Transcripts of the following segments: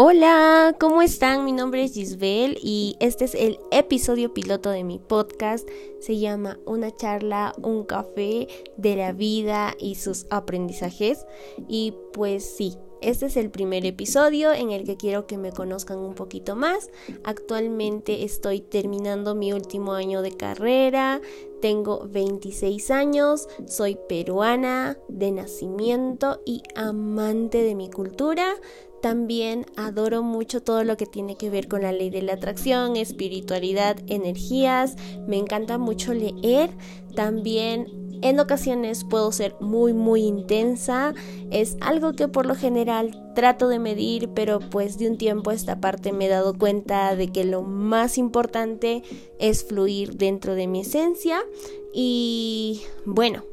Hola, ¿cómo están? Mi nombre es Gisbel y este es el episodio piloto de mi podcast. Se llama Una charla, un café de la vida y sus aprendizajes. Y pues sí, este es el primer episodio en el que quiero que me conozcan un poquito más. Actualmente estoy terminando mi último año de carrera, tengo 26 años, soy peruana de nacimiento y amante de mi cultura. También adoro mucho todo lo que tiene que ver con la ley de la atracción, espiritualidad, energías. Me encanta mucho leer. También en ocasiones puedo ser muy muy intensa, es algo que por lo general trato de medir, pero pues de un tiempo a esta parte me he dado cuenta de que lo más importante es fluir dentro de mi esencia. Y bueno,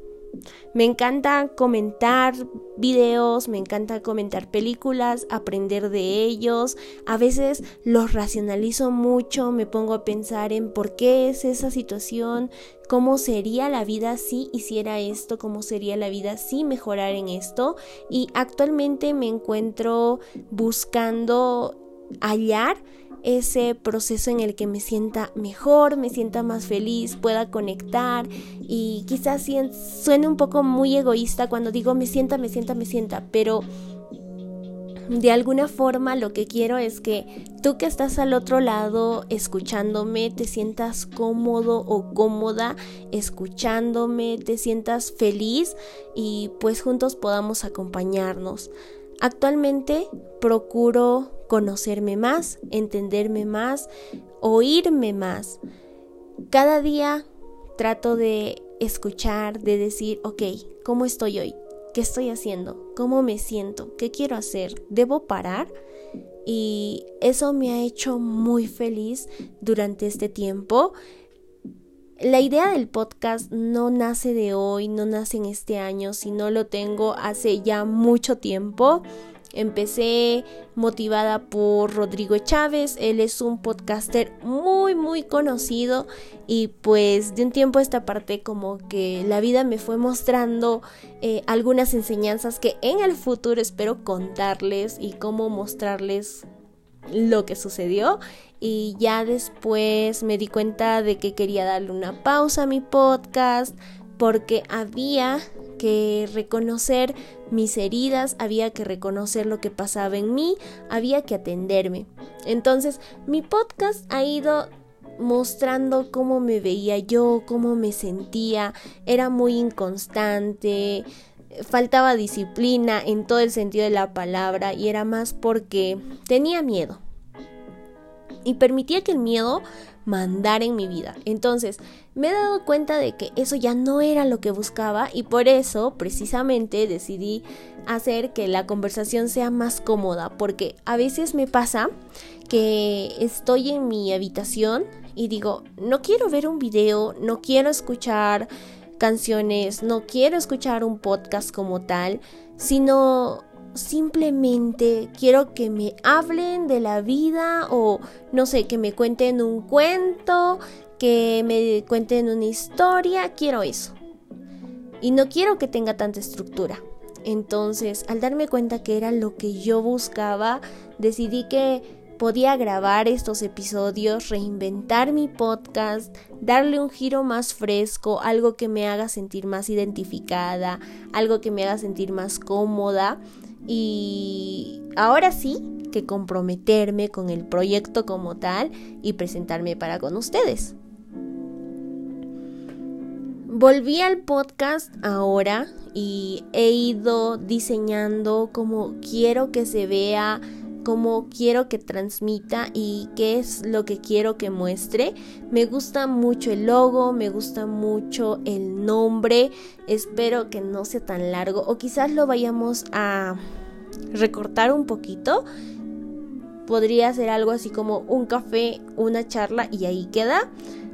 me encanta comentar videos, me encanta comentar películas, aprender de ellos. A veces los racionalizo mucho, me pongo a pensar en por qué es esa situación, cómo sería la vida si hiciera esto, cómo sería la vida si mejorara en esto. Y actualmente me encuentro buscando hallar ese proceso en el que me sienta mejor, me sienta más feliz, pueda conectar y quizás suene un poco muy egoísta cuando digo me sienta, me sienta, me sienta, pero de alguna forma lo que quiero es que tú que estás al otro lado escuchándome te sientas cómodo o cómoda escuchándome, te sientas feliz y pues juntos podamos acompañarnos. Actualmente procuro conocerme más, entenderme más, oírme más. Cada día trato de escuchar, de decir, ok, ¿cómo estoy hoy? ¿Qué estoy haciendo? ¿Cómo me siento? ¿Qué quiero hacer? ¿Debo parar? Y eso me ha hecho muy feliz durante este tiempo. La idea del podcast no nace de hoy, no nace en este año, sino lo tengo hace ya mucho tiempo. Empecé motivada por Rodrigo Chávez, él es un podcaster muy muy conocido y pues de un tiempo a esta parte como que la vida me fue mostrando eh, algunas enseñanzas que en el futuro espero contarles y cómo mostrarles lo que sucedió y ya después me di cuenta de que quería darle una pausa a mi podcast porque había que reconocer mis heridas, había que reconocer lo que pasaba en mí, había que atenderme. Entonces, mi podcast ha ido mostrando cómo me veía yo, cómo me sentía, era muy inconstante, faltaba disciplina en todo el sentido de la palabra y era más porque tenía miedo. Y permitía que el miedo mandar en mi vida. Entonces, me he dado cuenta de que eso ya no era lo que buscaba y por eso precisamente decidí hacer que la conversación sea más cómoda, porque a veces me pasa que estoy en mi habitación y digo, no quiero ver un video, no quiero escuchar canciones, no quiero escuchar un podcast como tal, sino simplemente quiero que me hablen de la vida o no sé, que me cuenten un cuento, que me cuenten una historia, quiero eso. Y no quiero que tenga tanta estructura. Entonces, al darme cuenta que era lo que yo buscaba, decidí que podía grabar estos episodios, reinventar mi podcast, darle un giro más fresco, algo que me haga sentir más identificada, algo que me haga sentir más cómoda y ahora sí que comprometerme con el proyecto como tal y presentarme para con ustedes. Volví al podcast ahora y he ido diseñando como quiero que se vea, cómo quiero que transmita y qué es lo que quiero que muestre. Me gusta mucho el logo, me gusta mucho el nombre. Espero que no sea tan largo o quizás lo vayamos a recortar un poquito. Podría ser algo así como un café, una charla y ahí queda.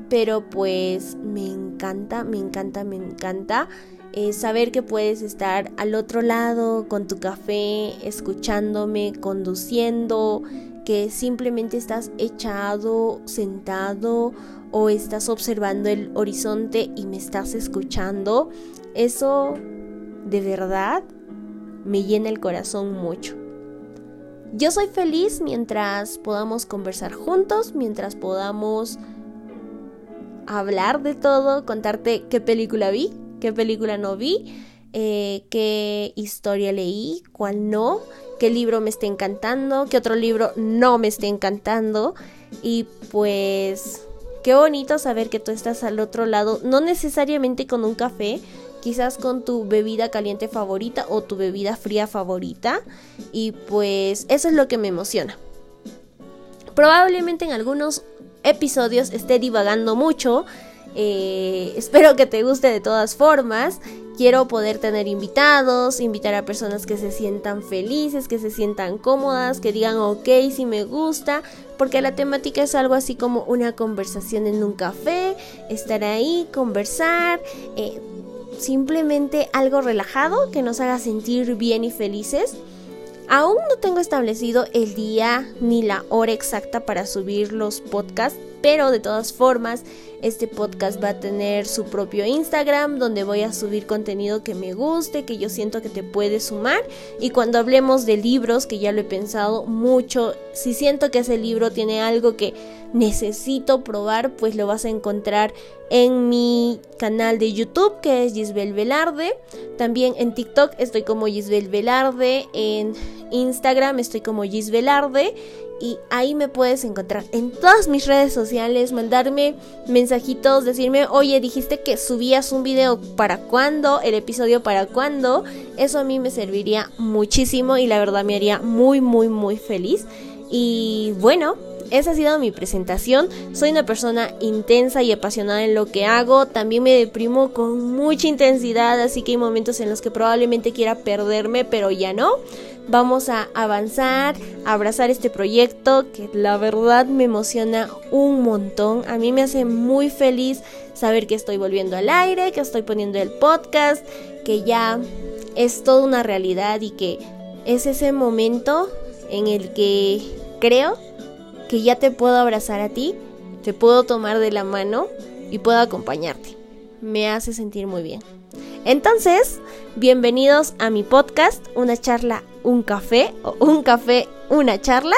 Pero pues me encanta, me encanta, me encanta eh, saber que puedes estar al otro lado con tu café, escuchándome, conduciendo, que simplemente estás echado, sentado o estás observando el horizonte y me estás escuchando. Eso de verdad me llena el corazón mucho. Yo soy feliz mientras podamos conversar juntos, mientras podamos hablar de todo, contarte qué película vi, qué película no vi, eh, qué historia leí, cuál no, qué libro me está encantando, qué otro libro no me está encantando. Y pues qué bonito saber que tú estás al otro lado, no necesariamente con un café, quizás con tu bebida caliente favorita o tu bebida fría favorita. Y pues eso es lo que me emociona. Probablemente en algunos episodios esté divagando mucho. Eh, espero que te guste de todas formas. Quiero poder tener invitados, invitar a personas que se sientan felices, que se sientan cómodas, que digan ok si me gusta, porque la temática es algo así como una conversación en un café, estar ahí, conversar, eh, simplemente algo relajado que nos haga sentir bien y felices. Aún no tengo establecido el día ni la hora exacta para subir los podcasts, pero de todas formas este podcast va a tener su propio Instagram donde voy a subir contenido que me guste, que yo siento que te puede sumar. Y cuando hablemos de libros, que ya lo he pensado mucho, si siento que ese libro tiene algo que necesito probar, pues lo vas a encontrar en mi canal de YouTube que es Gisbel Velarde. También en TikTok estoy como Gisbel Velarde. En Instagram estoy como Gisbel Velarde y ahí me puedes encontrar en todas mis redes sociales, mandarme mensajitos, decirme, oye, dijiste que subías un video para cuándo, el episodio para cuándo, eso a mí me serviría muchísimo y la verdad me haría muy, muy, muy feliz. Y bueno, esa ha sido mi presentación. Soy una persona intensa y apasionada en lo que hago. También me deprimo con mucha intensidad, así que hay momentos en los que probablemente quiera perderme, pero ya no vamos a avanzar, a abrazar este proyecto que la verdad me emociona un montón. A mí me hace muy feliz saber que estoy volviendo al aire, que estoy poniendo el podcast, que ya es toda una realidad y que es ese momento en el que creo que ya te puedo abrazar a ti, te puedo tomar de la mano y puedo acompañarte. Me hace sentir muy bien. Entonces, bienvenidos a mi podcast, una charla, un café, o un café, una charla.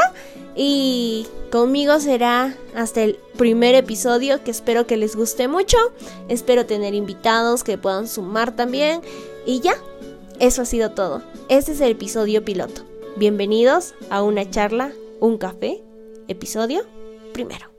Y conmigo será hasta el primer episodio que espero que les guste mucho. Espero tener invitados que puedan sumar también. Y ya, eso ha sido todo. Este es el episodio piloto. Bienvenidos a una charla, un café, episodio primero.